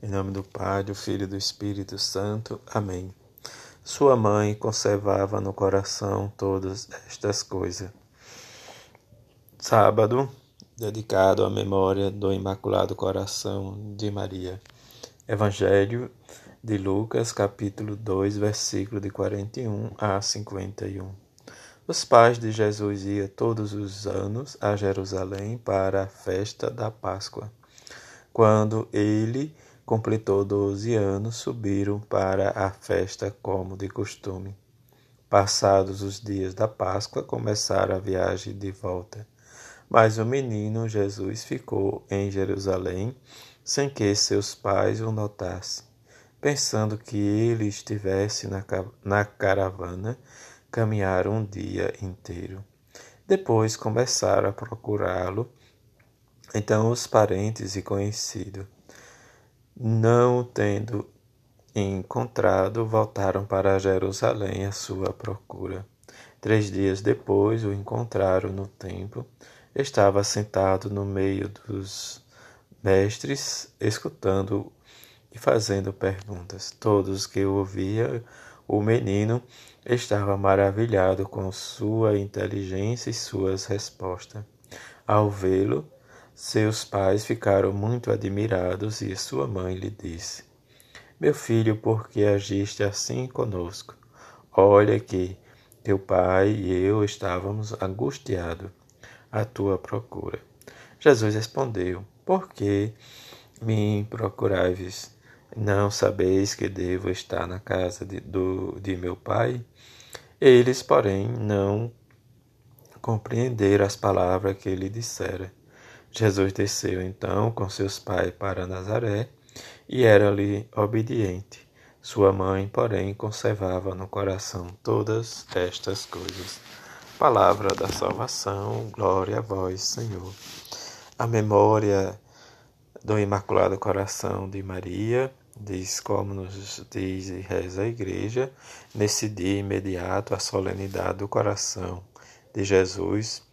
Em nome do Pai, do Filho e do Espírito Santo. Amém. Sua mãe conservava no coração todas estas coisas. Sábado, dedicado à memória do Imaculado Coração de Maria. Evangelho de Lucas, capítulo 2, versículo de 41 a 51. Os pais de Jesus iam todos os anos a Jerusalém para a festa da Páscoa. Quando ele completou doze anos, subiram para a festa como de costume. Passados os dias da Páscoa, começaram a viagem de volta. Mas o menino Jesus ficou em Jerusalém sem que seus pais o notassem. Pensando que ele estivesse na, na caravana, caminharam um dia inteiro. Depois começaram a procurá-lo. Então os parentes e conhecidos não tendo encontrado, voltaram para Jerusalém à sua procura. Três dias depois o encontraram no templo. Estava sentado no meio dos mestres, escutando e fazendo perguntas. Todos que ouvia o menino estava maravilhado com sua inteligência e suas respostas. Ao vê-lo, seus pais ficaram muito admirados e sua mãe lhe disse: Meu filho, por que agiste assim conosco? Olha que teu pai e eu estávamos angustiados à tua procura. Jesus respondeu: Por que me procurais? Não sabeis que devo estar na casa de, do, de meu pai? Eles, porém, não compreenderam as palavras que ele dissera. Jesus desceu então com seus pais para Nazaré e era-lhe obediente. Sua mãe, porém, conservava no coração todas estas coisas. Palavra da salvação, glória a vós, Senhor. A memória do Imaculado Coração de Maria, diz como nos diz e reza a Igreja, nesse dia imediato, a solenidade do coração de Jesus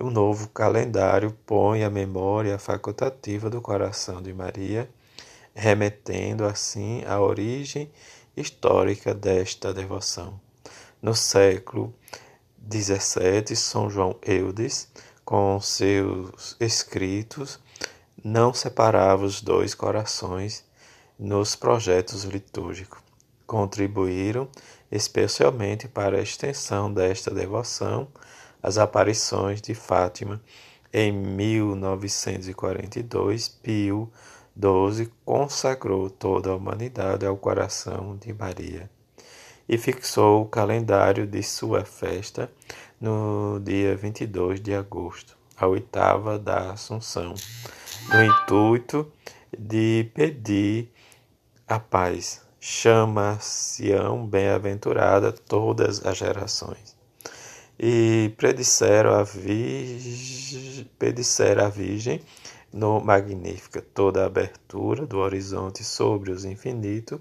o novo calendário põe a memória facultativa do coração de Maria, remetendo assim à origem histórica desta devoção. No século XVII, São João Eudes, com seus escritos, não separava os dois corações nos projetos litúrgicos. Contribuíram especialmente para a extensão desta devoção as aparições de Fátima em 1942, Pio XII consagrou toda a humanidade ao coração de Maria e fixou o calendário de sua festa no dia 22 de agosto, a oitava da Assunção, no intuito de pedir a paz. Chama-se-ão bem-aventurada todas as gerações e predisseram a, virgem, predisseram a Virgem no Magnífica toda a abertura do horizonte sobre os infinitos,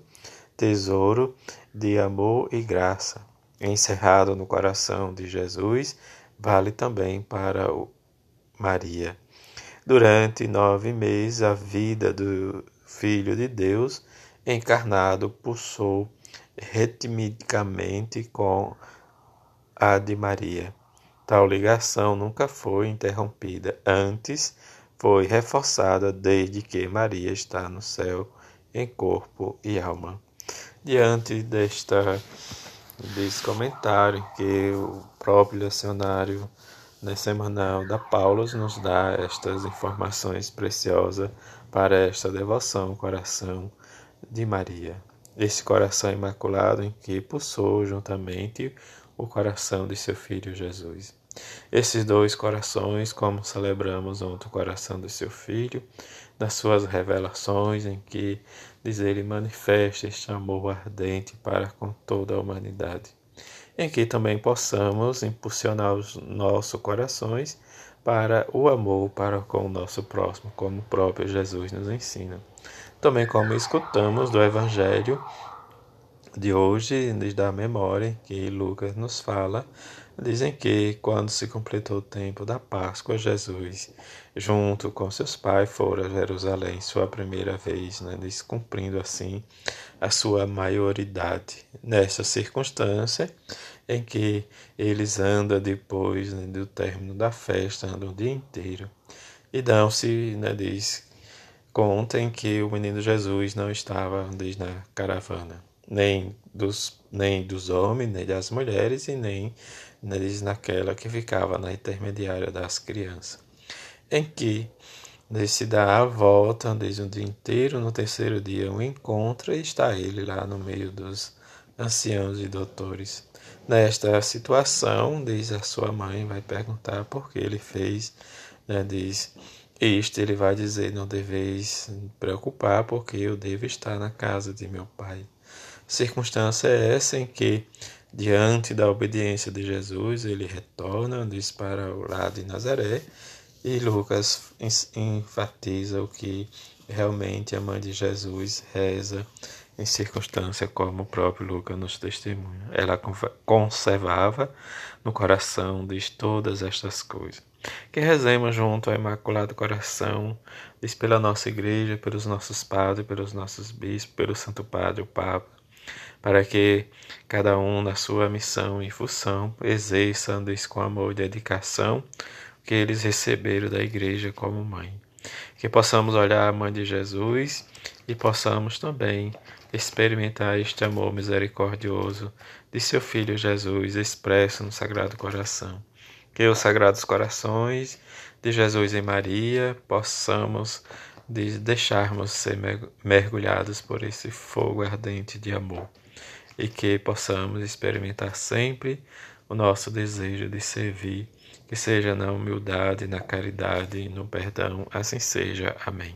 tesouro de amor e graça, encerrado no coração de Jesus, vale também para Maria. Durante nove meses, a vida do Filho de Deus encarnado pulsou ritmicamente com a de Maria. Tal ligação nunca foi interrompida, antes foi reforçada desde que Maria está no céu em corpo e alma. Diante desta desse comentário que o próprio lecionário né, semanal da Paulus nos dá estas informações preciosas para esta devoção, coração de Maria. Esse coração imaculado em que pulsou juntamente o coração de seu filho Jesus. Esses dois corações, como celebramos ontem o coração de seu filho, nas suas revelações, em que, diz ele, manifesta este amor ardente para com toda a humanidade, em que também possamos impulsionar os nossos corações para o amor para com o nosso próximo, como o próprio Jesus nos ensina. Também como escutamos do Evangelho de hoje, da memória que Lucas nos fala, dizem que quando se completou o tempo da Páscoa, Jesus, junto com seus pais, foram a Jerusalém, sua primeira vez, né, descumprindo assim a sua maioridade. Nessa circunstância em que eles andam depois né, do término da festa, andam o dia inteiro, e dão-se, né, diz, conta em que o menino Jesus não estava diz, na caravana nem dos, nem dos homens, nem das mulheres, e nem neles naquela que ficava na intermediária das crianças, em que se dá a volta desde o dia inteiro, no terceiro dia o encontra e está ele lá no meio dos anciãos e doutores. Nesta situação, diz a sua mãe, vai perguntar por que ele fez, né, diz, isto ele vai dizer, não deveis preocupar, porque eu devo estar na casa de meu pai. Circunstância é essa em que, diante da obediência de Jesus, ele retorna, diz para o lado de Nazaré, e Lucas enfatiza o que realmente a mãe de Jesus reza em circunstância como o próprio Lucas nos testemunha. Ela conservava no coração diz todas estas coisas. Que rezemos junto ao Imaculado Coração, diz pela nossa igreja, pelos nossos padres, pelos nossos bispos, pelo Santo Padre, o Papa, para que cada um na sua missão e função exerça isso com amor e dedicação que eles receberam da igreja como mãe. Que possamos olhar a mãe de Jesus e possamos também experimentar este amor misericordioso de seu filho Jesus expresso no Sagrado Coração. Que os Sagrados Corações de Jesus e Maria possamos de deixarmos ser mergulhados por esse fogo ardente de amor e que possamos experimentar sempre o nosso desejo de servir, que seja na humildade, na caridade no perdão, assim seja. Amém.